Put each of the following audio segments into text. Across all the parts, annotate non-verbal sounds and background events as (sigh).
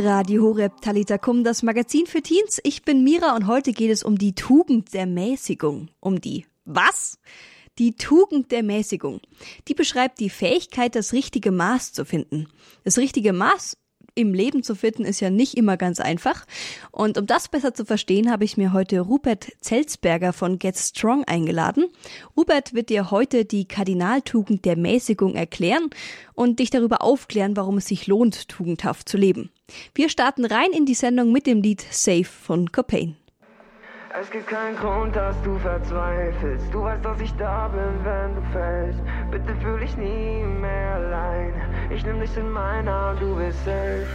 Radio Horeb Talitakum, das Magazin für Teens. Ich bin Mira und heute geht es um die Tugend der Mäßigung. Um die was? Die Tugend der Mäßigung. Die beschreibt die Fähigkeit, das richtige Maß zu finden. Das richtige Maß im Leben zu finden, ist ja nicht immer ganz einfach. Und um das besser zu verstehen, habe ich mir heute Rupert Zelzberger von Get Strong eingeladen. Rupert wird dir heute die Kardinaltugend der Mäßigung erklären und dich darüber aufklären, warum es sich lohnt, tugendhaft zu leben. Wir starten rein in die Sendung mit dem Lied Safe von Copain. Es gibt keinen Grund, dass du verzweifelst. Du weißt, dass ich da bin, wenn du fällst. Bitte fühl dich nie mehr allein. Ich nehm dich in meinen Arm, du bist safe.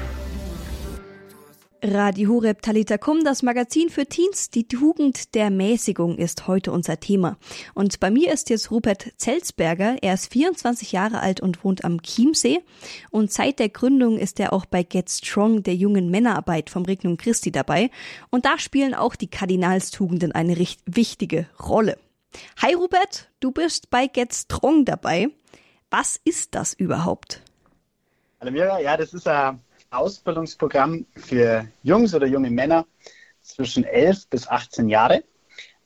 Radio Horeb Talitakum, das Magazin für Teens. Die Tugend der Mäßigung ist heute unser Thema. Und bei mir ist jetzt Rupert Zelsberger. Er ist 24 Jahre alt und wohnt am Chiemsee. Und seit der Gründung ist er auch bei Get Strong, der jungen Männerarbeit vom Regnum Christi dabei. Und da spielen auch die Kardinalstugenden eine wichtige Rolle. Hi Rupert, du bist bei Get Strong dabei. Was ist das überhaupt? Hallo Mira, ja, das ist ein Ausbildungsprogramm für Jungs oder junge Männer zwischen 11 bis 18 Jahre.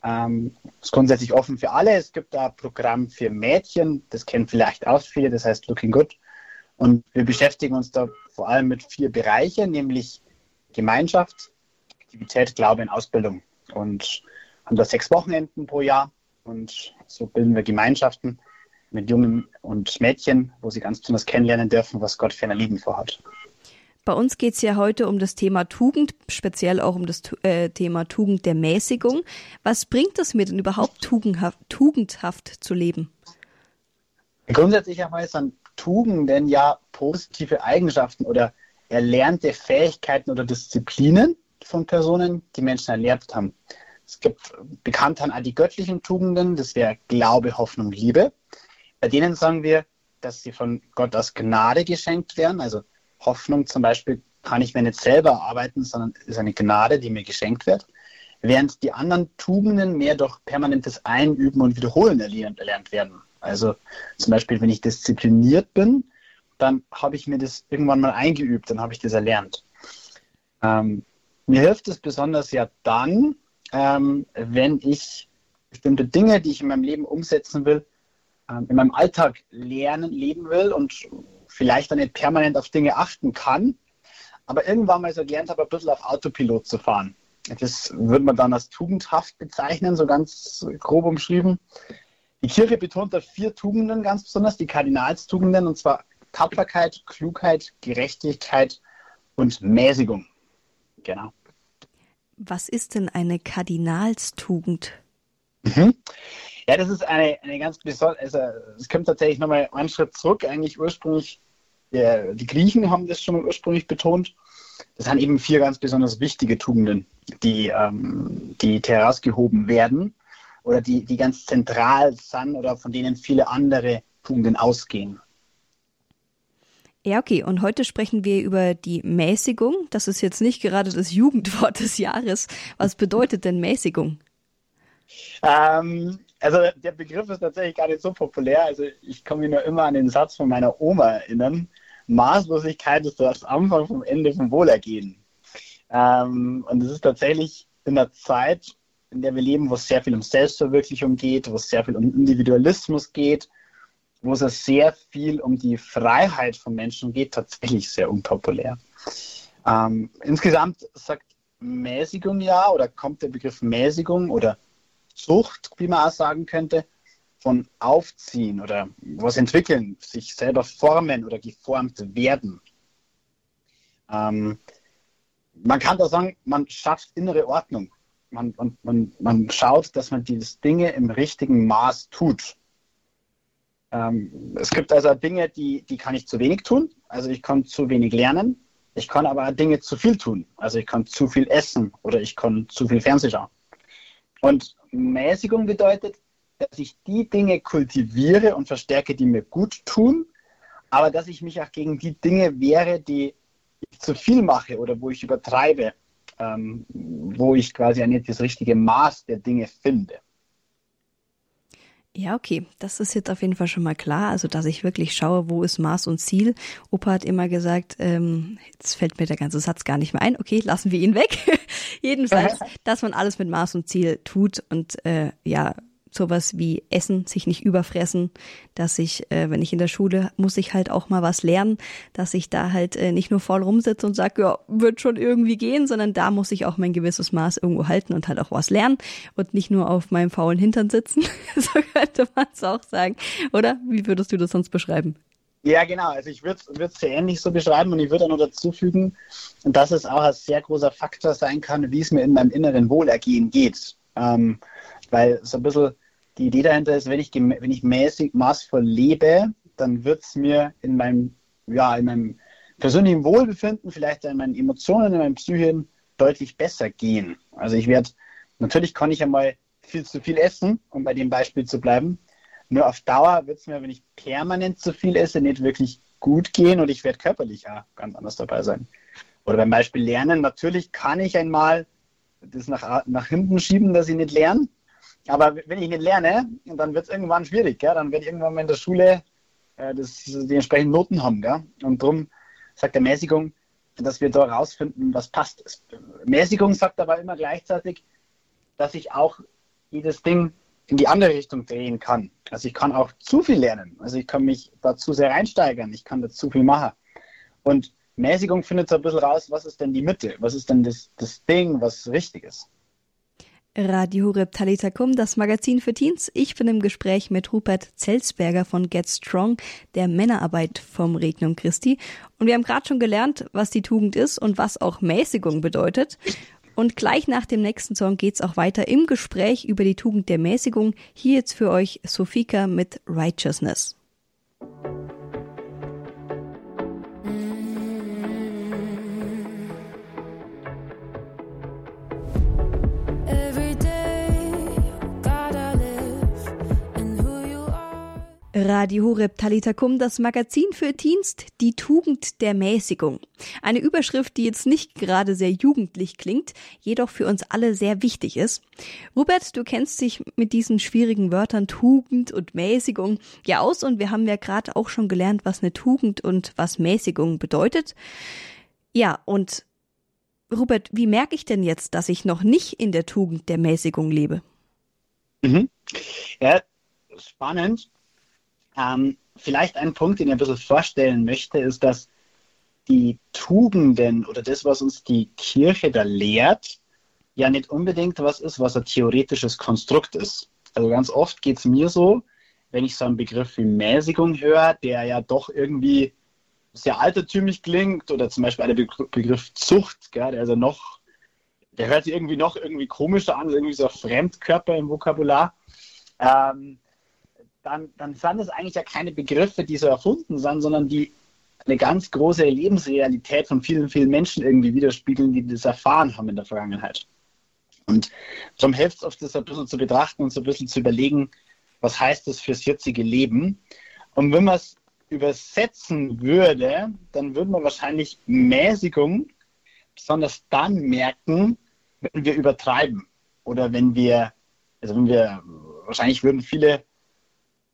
Ähm, ist grundsätzlich offen für alle. Es gibt da ein Programm für Mädchen, das kennen vielleicht auch viele, das heißt Looking Good. Und wir beschäftigen uns da vor allem mit vier Bereichen, nämlich Gemeinschaft, Aktivität, Glaube und Ausbildung. Und haben da sechs Wochenenden pro Jahr und so bilden wir Gemeinschaften mit Jungen und Mädchen, wo sie ganz besonders kennenlernen dürfen, was Gott für ein Lieben vorhat. Bei uns geht es ja heute um das Thema Tugend, speziell auch um das äh, Thema Tugend der Mäßigung. Was bringt es mir denn überhaupt, tugendhaft, tugendhaft zu leben? Grundsätzlich sind Tugenden ja positive Eigenschaften oder erlernte Fähigkeiten oder Disziplinen von Personen, die Menschen erlernt haben. Es gibt bekannt auch die göttlichen Tugenden, das wäre Glaube, Hoffnung, Liebe. Bei denen sagen wir, dass sie von Gott aus Gnade geschenkt werden, also Hoffnung zum Beispiel kann ich mir nicht selber erarbeiten, sondern ist eine Gnade, die mir geschenkt wird. Während die anderen Tugenden mehr durch permanentes Einüben und Wiederholen erlernt, erlernt werden. Also zum Beispiel, wenn ich diszipliniert bin, dann habe ich mir das irgendwann mal eingeübt, dann habe ich das erlernt. Ähm, mir hilft es besonders ja dann, ähm, wenn ich bestimmte Dinge, die ich in meinem Leben umsetzen will, ähm, in meinem Alltag lernen, leben will und vielleicht dann nicht permanent auf Dinge achten kann, aber irgendwann mal so gelernt habe, ein bisschen auf Autopilot zu fahren. Das würde man dann als tugendhaft bezeichnen, so ganz grob umschrieben. Die Kirche betont da vier Tugenden ganz besonders, die Kardinalstugenden, und zwar Tapferkeit, Klugheit, Gerechtigkeit und Mäßigung. Genau. Was ist denn eine Kardinalstugend? Mhm. Ja, das ist eine, eine ganz besondere, also es kommt tatsächlich nochmal einen Schritt zurück. Eigentlich ursprünglich, der, die Griechen haben das schon mal ursprünglich betont. Das sind eben vier ganz besonders wichtige Tugenden, die, ähm, die herausgehoben werden oder die, die ganz zentral sind oder von denen viele andere Tugenden ausgehen. Ja, okay. Und heute sprechen wir über die Mäßigung. Das ist jetzt nicht gerade das Jugendwort des Jahres. Was bedeutet denn Mäßigung? Ähm, also der Begriff ist tatsächlich gar nicht so populär. Also ich kann mich nur immer an den Satz von meiner Oma erinnern. Maßlosigkeit ist das Anfang vom Ende vom Wohlergehen. Ähm, und es ist tatsächlich in der Zeit, in der wir leben, wo es sehr viel um Selbstverwirklichung geht, wo es sehr viel um Individualismus geht, wo es sehr viel um die Freiheit von Menschen geht, tatsächlich sehr unpopulär. Ähm, insgesamt sagt Mäßigung ja oder kommt der Begriff Mäßigung oder Zucht, wie man auch sagen könnte, von Aufziehen oder was entwickeln, sich selber formen oder geformt werden. Ähm, man kann da sagen, man schafft innere Ordnung. Man, man, man, man schaut, dass man diese Dinge im richtigen Maß tut. Ähm, es gibt also Dinge, die, die kann ich zu wenig tun. Also ich kann zu wenig lernen. Ich kann aber Dinge zu viel tun. Also ich kann zu viel essen oder ich kann zu viel Fernsehen schauen. Und Mäßigung bedeutet, dass ich die Dinge kultiviere und verstärke, die mir gut tun, aber dass ich mich auch gegen die Dinge wehre, die ich zu viel mache oder wo ich übertreibe, ähm, wo ich quasi nicht das richtige Maß der Dinge finde. Ja, okay. Das ist jetzt auf jeden Fall schon mal klar. Also, dass ich wirklich schaue, wo ist Maß und Ziel. Opa hat immer gesagt, ähm, jetzt fällt mir der ganze Satz gar nicht mehr ein. Okay, lassen wir ihn weg. (laughs) Jedenfalls, (laughs) dass man alles mit Maß und Ziel tut und äh, ja, sowas wie Essen, sich nicht überfressen, dass ich, äh, wenn ich in der Schule muss ich halt auch mal was lernen, dass ich da halt äh, nicht nur voll rumsitze und sage, ja, wird schon irgendwie gehen, sondern da muss ich auch mein gewisses Maß irgendwo halten und halt auch was lernen und nicht nur auf meinem faulen Hintern sitzen. (laughs) so könnte man es auch sagen. Oder wie würdest du das sonst beschreiben? Ja, genau. Also ich würde es sehr ähnlich so beschreiben und ich würde auch noch dazu fügen, dass es auch ein sehr großer Faktor sein kann, wie es mir in meinem inneren Wohlergehen geht. Ähm, weil so ein bisschen die Idee dahinter ist, wenn ich, wenn ich mäßig, maßvoll lebe, dann wird es mir in meinem, ja, in meinem persönlichen Wohlbefinden, vielleicht in meinen Emotionen, in meinem Psychen deutlich besser gehen. Also ich werde, natürlich kann ich einmal viel zu viel essen, um bei dem Beispiel zu bleiben. Nur auf Dauer wird es mir, wenn ich permanent zu viel esse, nicht wirklich gut gehen und ich werde körperlich auch ganz anders dabei sein. Oder beim Beispiel Lernen, natürlich kann ich einmal das nach, nach hinten schieben, dass ich nicht lerne. Aber wenn ich nicht lerne, dann wird es irgendwann schwierig. Gell? Dann werde ich irgendwann mal in der Schule äh, das, die entsprechenden Noten haben. Gell? Und darum sagt der Mäßigung, dass wir da rausfinden, was passt. Mäßigung sagt aber immer gleichzeitig, dass ich auch jedes Ding in die andere Richtung drehen kann. Also ich kann auch zu viel lernen. Also ich kann mich da zu sehr reinsteigern. Ich kann da zu viel machen. Und Mäßigung findet so ein bisschen raus, was ist denn die Mitte? Was ist denn das, das Ding, was richtig ist? Radio Horeb Talitakum, das Magazin für Teens. Ich bin im Gespräch mit Rupert Zelsberger von Get Strong, der Männerarbeit vom Regnum Christi. Und wir haben gerade schon gelernt, was die Tugend ist und was auch Mäßigung bedeutet. Und gleich nach dem nächsten Song geht's auch weiter im Gespräch über die Tugend der Mäßigung. Hier jetzt für euch Sofika mit Righteousness. Radio Horeb Talitakum, das Magazin für Dienst, die Tugend der Mäßigung. Eine Überschrift, die jetzt nicht gerade sehr jugendlich klingt, jedoch für uns alle sehr wichtig ist. Robert, du kennst dich mit diesen schwierigen Wörtern Tugend und Mäßigung ja aus und wir haben ja gerade auch schon gelernt, was eine Tugend und was Mäßigung bedeutet. Ja, und Robert, wie merke ich denn jetzt, dass ich noch nicht in der Tugend der Mäßigung lebe? Mhm. Ja, spannend ähm, vielleicht ein Punkt, den ich ein bisschen vorstellen möchte, ist, dass die Tugenden oder das, was uns die Kirche da lehrt, ja nicht unbedingt was ist, was ein theoretisches Konstrukt ist. Also ganz oft geht es mir so, wenn ich so einen Begriff wie Mäßigung höre, der ja doch irgendwie sehr altertümlich klingt, oder zum Beispiel der Begriff Zucht, gell, der also noch, der hört sich irgendwie noch irgendwie komischer an, irgendwie so ein Fremdkörper im Vokabular. Ähm, dann, dann sind es eigentlich ja keine Begriffe, die so erfunden sind, sondern die eine ganz große Lebensrealität von vielen, vielen Menschen irgendwie widerspiegeln, die das erfahren haben in der Vergangenheit. Und darum hilft es oft, das ein bisschen zu betrachten und so ein bisschen zu überlegen, was heißt das fürs jetzige Leben. Und wenn man es übersetzen würde, dann würde man wahrscheinlich Mäßigung besonders dann merken, wenn wir übertreiben. Oder wenn wir, also wenn wir, wahrscheinlich würden viele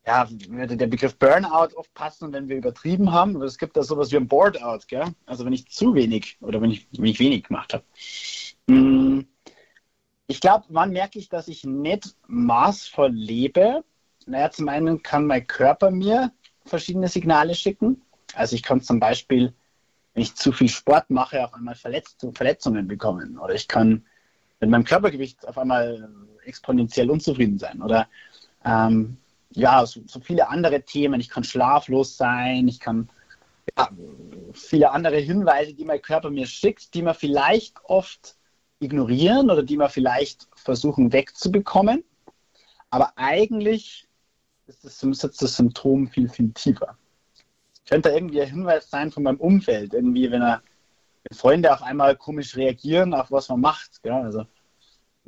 ja, würde der Begriff Burnout oft passen, wenn wir übertrieben haben. Aber es gibt da sowas wie ein Boardout, gell? Also wenn ich zu wenig oder wenn ich, wenn ich wenig gemacht habe. Hm. Ich glaube, wann merke ich, dass ich nicht maßvoll lebe? Naja, zum einen kann mein Körper mir verschiedene Signale schicken. Also ich kann zum Beispiel, wenn ich zu viel Sport mache, auf einmal Verletzungen bekommen. Oder ich kann mit meinem Körpergewicht auf einmal exponentiell unzufrieden sein. Oder ähm, ja, so, so, viele andere Themen. Ich kann schlaflos sein, ich kann ja, viele andere Hinweise, die mein Körper mir schickt, die man vielleicht oft ignorieren oder die man vielleicht versuchen wegzubekommen. Aber eigentlich ist das, sitzt das Symptom viel, viel tiefer. Es könnte irgendwie ein Hinweis sein von meinem Umfeld, irgendwie, wenn, er, wenn Freunde auf einmal komisch reagieren auf was man macht. Gell? Also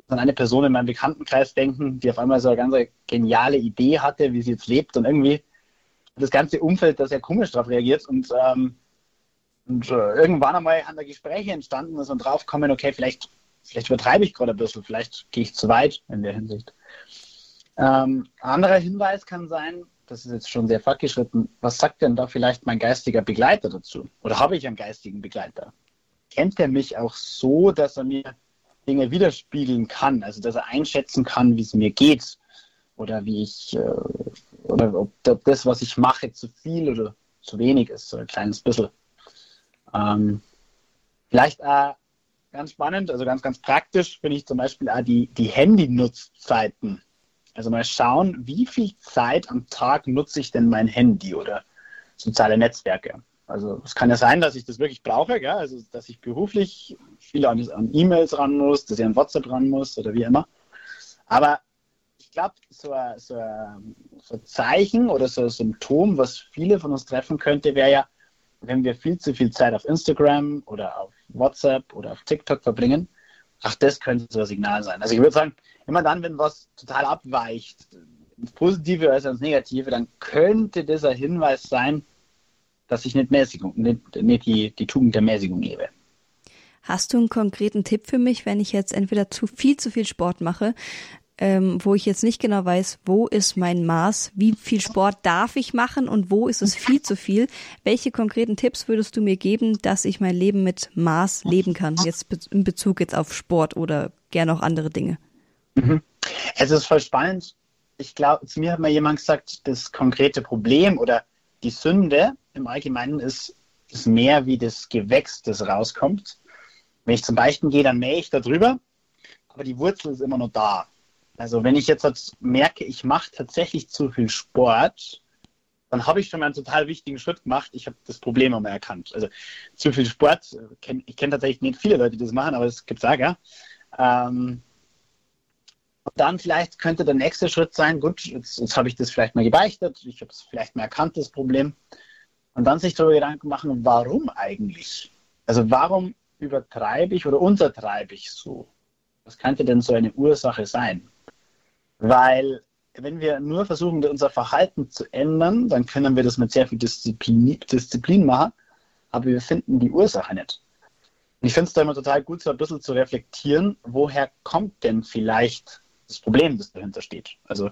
an eine Person in meinem Bekanntenkreis denken, die auf einmal so eine ganz geniale Idee hatte, wie sie jetzt lebt und irgendwie das ganze Umfeld da sehr komisch darauf reagiert und, ähm, und äh, irgendwann einmal haben da Gespräche entstanden, dass man draufkommen, okay, vielleicht, vielleicht übertreibe ich gerade ein bisschen, vielleicht gehe ich zu weit in der Hinsicht. Ähm, anderer Hinweis kann sein, das ist jetzt schon sehr fortgeschritten, was sagt denn da vielleicht mein geistiger Begleiter dazu? Oder habe ich einen geistigen Begleiter? Kennt er mich auch so, dass er mir Dinge widerspiegeln kann, also dass er einschätzen kann, wie es mir geht oder wie ich, äh, oder ob das, was ich mache, zu viel oder zu wenig ist, so ein kleines bisschen. Ähm, vielleicht auch ganz spannend, also ganz, ganz praktisch finde ich zum Beispiel auch die, die Handy-Nutzzeiten. Also mal schauen, wie viel Zeit am Tag nutze ich denn mein Handy oder soziale Netzwerke. Also es kann ja sein, dass ich das wirklich brauche, gell? also dass ich beruflich viel an, an E-Mails ran muss, dass ich an WhatsApp ran muss oder wie immer. Aber ich glaube, so, so, so ein Zeichen oder so ein Symptom, was viele von uns treffen könnte, wäre ja, wenn wir viel zu viel Zeit auf Instagram oder auf WhatsApp oder auf TikTok verbringen, ach, das könnte so ein Signal sein. Also ich würde sagen, immer dann, wenn was total abweicht, ins Positive als ins Negative, dann könnte das ein Hinweis sein, dass ich nicht Mäßigung, nicht, nicht die, die Tugend der Mäßigung lebe. Hast du einen konkreten Tipp für mich, wenn ich jetzt entweder zu viel zu viel Sport mache, ähm, wo ich jetzt nicht genau weiß, wo ist mein Maß, wie viel Sport darf ich machen und wo ist es viel zu viel. Welche konkreten Tipps würdest du mir geben, dass ich mein Leben mit Maß leben kann, jetzt in Bezug jetzt auf Sport oder gerne auch andere Dinge? Mhm. Es ist voll spannend. Ich glaube, zu mir hat mal jemand gesagt, das konkrete Problem oder die Sünde im Allgemeinen ist, ist mehr wie das Gewächs, das rauskommt. Wenn ich zum Beispiel gehe, dann mähe ich da drüber, aber die Wurzel ist immer noch da. Also wenn ich jetzt merke, ich mache tatsächlich zu viel Sport, dann habe ich schon mal einen total wichtigen Schritt gemacht. Ich habe das Problem einmal erkannt. Also zu viel Sport, ich kenne tatsächlich nicht viele Leute, die das machen, aber es gibt es auch, ja. Ähm, und dann vielleicht könnte der nächste Schritt sein, gut, jetzt, jetzt habe ich das vielleicht mal gebeichtet, ich habe es vielleicht mal erkannt, das Problem. Und dann sich darüber Gedanken machen, warum eigentlich? Also warum übertreibe ich oder untertreibe ich so? Was könnte denn so eine Ursache sein? Weil wenn wir nur versuchen, unser Verhalten zu ändern, dann können wir das mit sehr viel Disziplin, Disziplin machen, aber wir finden die Ursache nicht. Und ich finde es da immer total gut, so ein bisschen zu reflektieren, woher kommt denn vielleicht das Problem, das dahinter steht. Also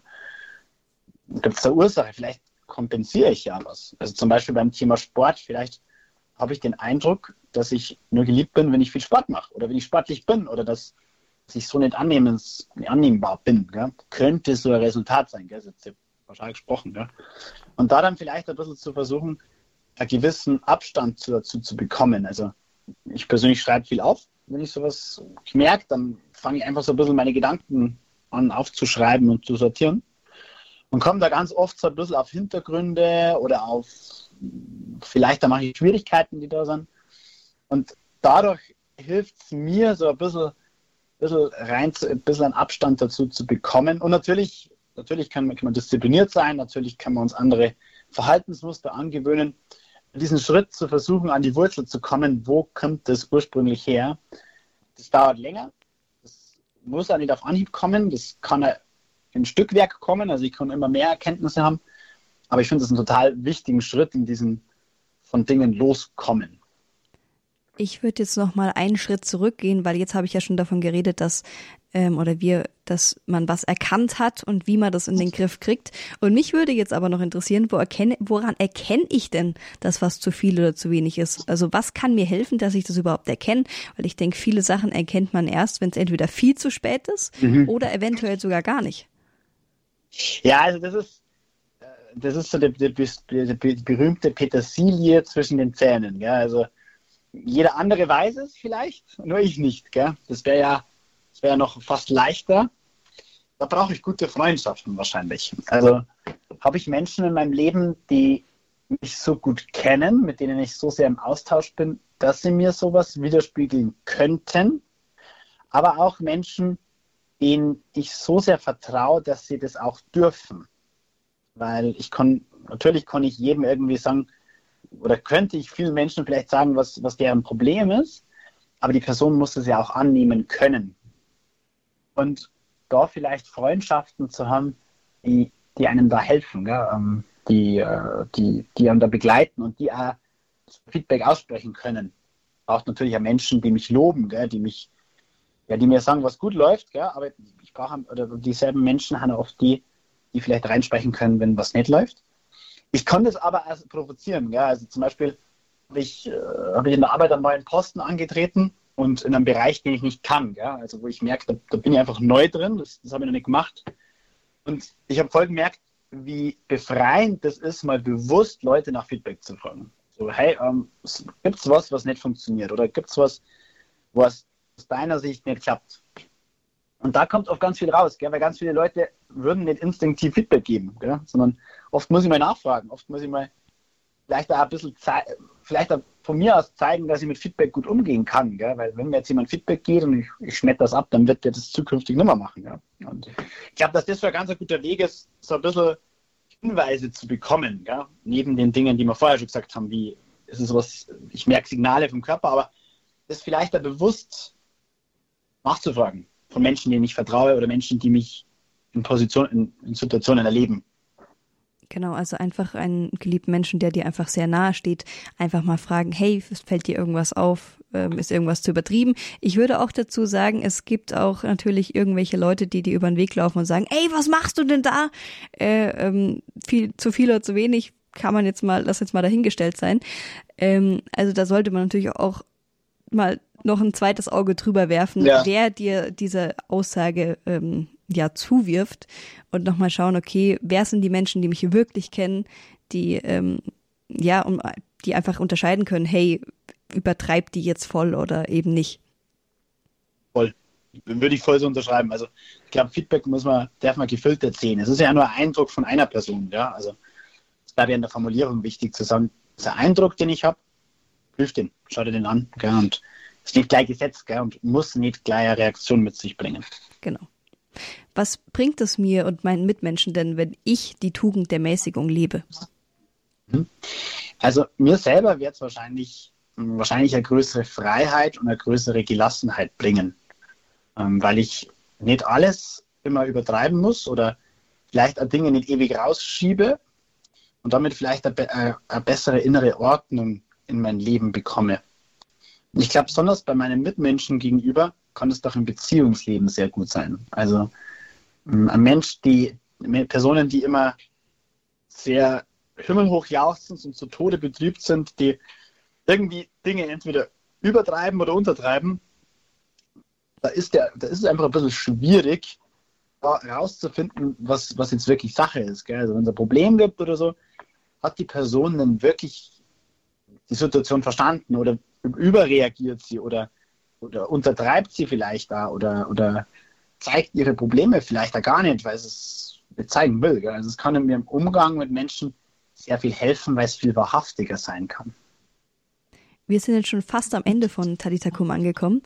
gibt es da Ursache? Vielleicht kompensiere ich ja was. Also zum Beispiel beim Thema Sport, vielleicht habe ich den Eindruck, dass ich nur geliebt bin, wenn ich viel Sport mache oder wenn ich sportlich bin oder dass ich so nicht annehmbar bin, gell? könnte so ein Resultat sein. Gell? Jetzt wahrscheinlich gesprochen. Gell? Und da dann vielleicht ein bisschen zu versuchen, einen gewissen Abstand dazu zu bekommen. Also ich persönlich schreibe viel auf. Wenn ich sowas merke, dann fange ich einfach so ein bisschen meine Gedanken an aufzuschreiben und zu sortieren. Und komme da ganz oft so ein bisschen auf Hintergründe oder auf, vielleicht da mache ich Schwierigkeiten, die da sind. Und dadurch hilft es mir so ein bisschen bisschen rein, ein bisschen einen Abstand dazu zu bekommen. Und natürlich, natürlich kann man, kann man diszipliniert sein, natürlich kann man uns andere Verhaltensmuster angewöhnen. Diesen Schritt zu versuchen, an die Wurzel zu kommen, wo kommt das ursprünglich her, das dauert länger. Muss auch nicht auf Anhieb kommen, das kann in Stückwerk kommen, also ich kann immer mehr Erkenntnisse haben. Aber ich finde es einen total wichtigen Schritt in diesem von Dingen loskommen. Ich würde jetzt noch mal einen Schritt zurückgehen, weil jetzt habe ich ja schon davon geredet, dass ähm, oder wir, dass man was erkannt hat und wie man das in den Griff kriegt. Und mich würde jetzt aber noch interessieren, wo erkenne, woran erkenne ich denn, dass was zu viel oder zu wenig ist? Also was kann mir helfen, dass ich das überhaupt erkenne? Weil ich denke, viele Sachen erkennt man erst, wenn es entweder viel zu spät ist mhm. oder eventuell sogar gar nicht. Ja, also das ist äh, das ist so die, die, die, die berühmte Petersilie zwischen den Zähnen. Ja? Also jeder andere weiß es vielleicht, nur ich nicht. Gell? Das wäre ja, wär noch fast leichter. Da brauche ich gute Freundschaften wahrscheinlich. Also habe ich Menschen in meinem Leben, die mich so gut kennen, mit denen ich so sehr im Austausch bin, dass sie mir sowas widerspiegeln könnten. Aber auch Menschen, denen ich so sehr vertraue, dass sie das auch dürfen. Weil ich kann, natürlich kann ich jedem irgendwie sagen, oder könnte ich vielen Menschen vielleicht sagen, was, was deren Problem ist, aber die Person muss es ja auch annehmen können. Und da vielleicht Freundschaften zu haben, die, die einem da helfen, ähm, die, äh, die, die einem da begleiten und die auch Feedback aussprechen können. Auch natürlich auch Menschen, die mich loben, gell, die mich, ja, die mir sagen, was gut läuft, gell, aber ich brauche, oder dieselben Menschen haben oft die, die vielleicht reinsprechen können, wenn was nicht läuft. Ich konnte es aber erst provozieren. Ja? Also zum Beispiel habe ich, äh, hab ich in der Arbeit einen neuen Posten angetreten und in einem Bereich, den ich nicht kann. Ja? Also wo ich merke, da, da bin ich einfach neu drin, das, das habe ich noch nicht gemacht. Und ich habe voll gemerkt, wie befreiend das ist, mal bewusst Leute nach Feedback zu fragen. So, hey, ähm, gibt es was, was nicht funktioniert? Oder gibt es was, was aus deiner Sicht nicht klappt? Und da kommt oft ganz viel raus, gell? weil ganz viele Leute würden nicht instinktiv Feedback geben, gell? sondern oft muss ich mal nachfragen, oft muss ich mal vielleicht auch ein bisschen vielleicht von mir aus zeigen, dass ich mit Feedback gut umgehen kann, gell? weil wenn mir jetzt jemand Feedback geht und ich, ich schmetter das ab, dann wird der das zukünftig nicht mehr machen. Gell? Und ich glaube, dass das für ein ganz guter Weg ist, so ein bisschen Hinweise zu bekommen, gell? neben den Dingen, die wir vorher schon gesagt haben, wie ist es was, ich merke Signale vom Körper, aber das vielleicht da bewusst nachzufragen von Menschen, denen ich vertraue oder Menschen, die mich in, Position, in, in Situationen erleben. Genau, also einfach einen geliebten Menschen, der dir einfach sehr nahe steht, einfach mal fragen, hey, fällt dir irgendwas auf? Ähm, ist irgendwas zu übertrieben? Ich würde auch dazu sagen, es gibt auch natürlich irgendwelche Leute, die dir über den Weg laufen und sagen, ey, was machst du denn da? Äh, ähm, viel, zu viel oder zu wenig kann man jetzt mal, lass jetzt mal dahingestellt sein. Ähm, also da sollte man natürlich auch mal noch ein zweites Auge drüber werfen, ja. wer dir diese Aussage ähm, ja zuwirft und nochmal schauen, okay, wer sind die Menschen, die mich wirklich kennen, die ähm, ja, um, die einfach unterscheiden können, hey, übertreibt die jetzt voll oder eben nicht. Voll. Würde ich voll so unterschreiben. Also ich glaube, Feedback muss man, darf man gefiltert sehen. Es ist ja nur ein Eindruck von einer Person, ja. Also es bleibt ja in der Formulierung wichtig zu sagen, der Eindruck, den ich habe, prüft den, schau dir den an, gell, und ist nicht gleich gesetzt, gell, und muss nicht gleich eine Reaktion mit sich bringen. Genau. Was bringt es mir und meinen Mitmenschen denn, wenn ich die Tugend der Mäßigung lebe? Mhm. Also mir selber wird es wahrscheinlich, wahrscheinlich eine größere Freiheit und eine größere Gelassenheit bringen, ähm, weil ich nicht alles immer übertreiben muss oder vielleicht Dinge nicht ewig rausschiebe und damit vielleicht eine, äh, eine bessere innere Ordnung in mein Leben bekomme. Ich glaube, besonders bei meinen Mitmenschen gegenüber kann es doch im Beziehungsleben sehr gut sein. Also ähm, ein Mensch, die Personen, die immer sehr himmelhoch jauchzend und zu Tode betrübt sind, die irgendwie Dinge entweder übertreiben oder untertreiben, da ist, der, da ist es einfach ein bisschen schwierig, herauszufinden, was, was jetzt wirklich Sache ist. Gell? Also wenn es ein Problem gibt oder so, hat die Person dann wirklich die Situation verstanden oder überreagiert sie oder oder untertreibt sie vielleicht da oder, oder zeigt ihre Probleme vielleicht da gar nicht, weil es es zeigen will. Also es kann mir im Umgang mit Menschen sehr viel helfen, weil es viel wahrhaftiger sein kann. Wir sind jetzt schon fast am Ende von Talitakum angekommen.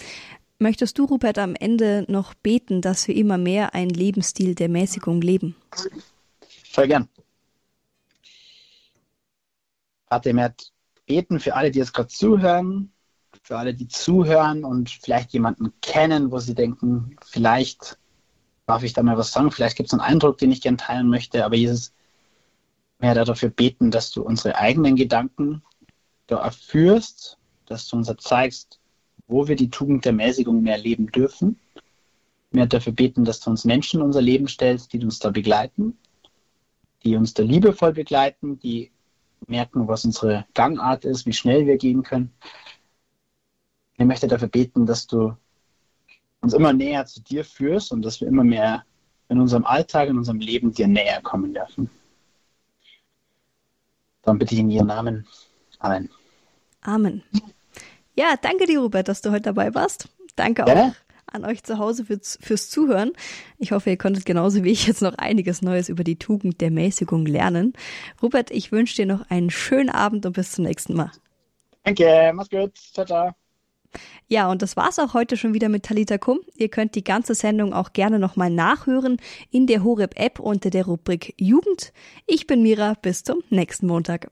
Möchtest du, Rupert, am Ende noch beten, dass wir immer mehr einen Lebensstil der Mäßigung leben? Voll gern. Vater, werde beten für alle, die jetzt gerade zuhören, für alle, die zuhören und vielleicht jemanden kennen, wo sie denken, vielleicht darf ich da mal was sagen, vielleicht gibt es einen Eindruck, den ich gerne teilen möchte, aber Jesus, ich werde dafür beten, dass du unsere eigenen Gedanken da erführst, dass du uns zeigst, wo wir die Tugend der Mäßigung mehr leben dürfen. Werde dafür beten, dass du uns Menschen in unser Leben stellst, die uns da begleiten, die uns da liebevoll begleiten, die merken, was unsere Gangart ist, wie schnell wir gehen können ich möchte dafür beten, dass du uns immer näher zu dir führst und dass wir immer mehr in unserem Alltag, in unserem Leben dir näher kommen dürfen. Dann bitte ich in ihren Namen. Amen. Amen. Ja, danke dir, Robert, dass du heute dabei warst. Danke auch ja? An euch zu Hause fürs, fürs Zuhören. Ich hoffe, ihr konntet genauso wie ich jetzt noch einiges Neues über die Tugend der Mäßigung lernen. Robert, ich wünsche dir noch einen schönen Abend und bis zum nächsten Mal. Danke, mach's gut. Ciao, ciao. Ja, und das war's auch heute schon wieder mit Talita Kum. Ihr könnt die ganze Sendung auch gerne nochmal nachhören in der Horeb App unter der Rubrik Jugend. Ich bin Mira, bis zum nächsten Montag.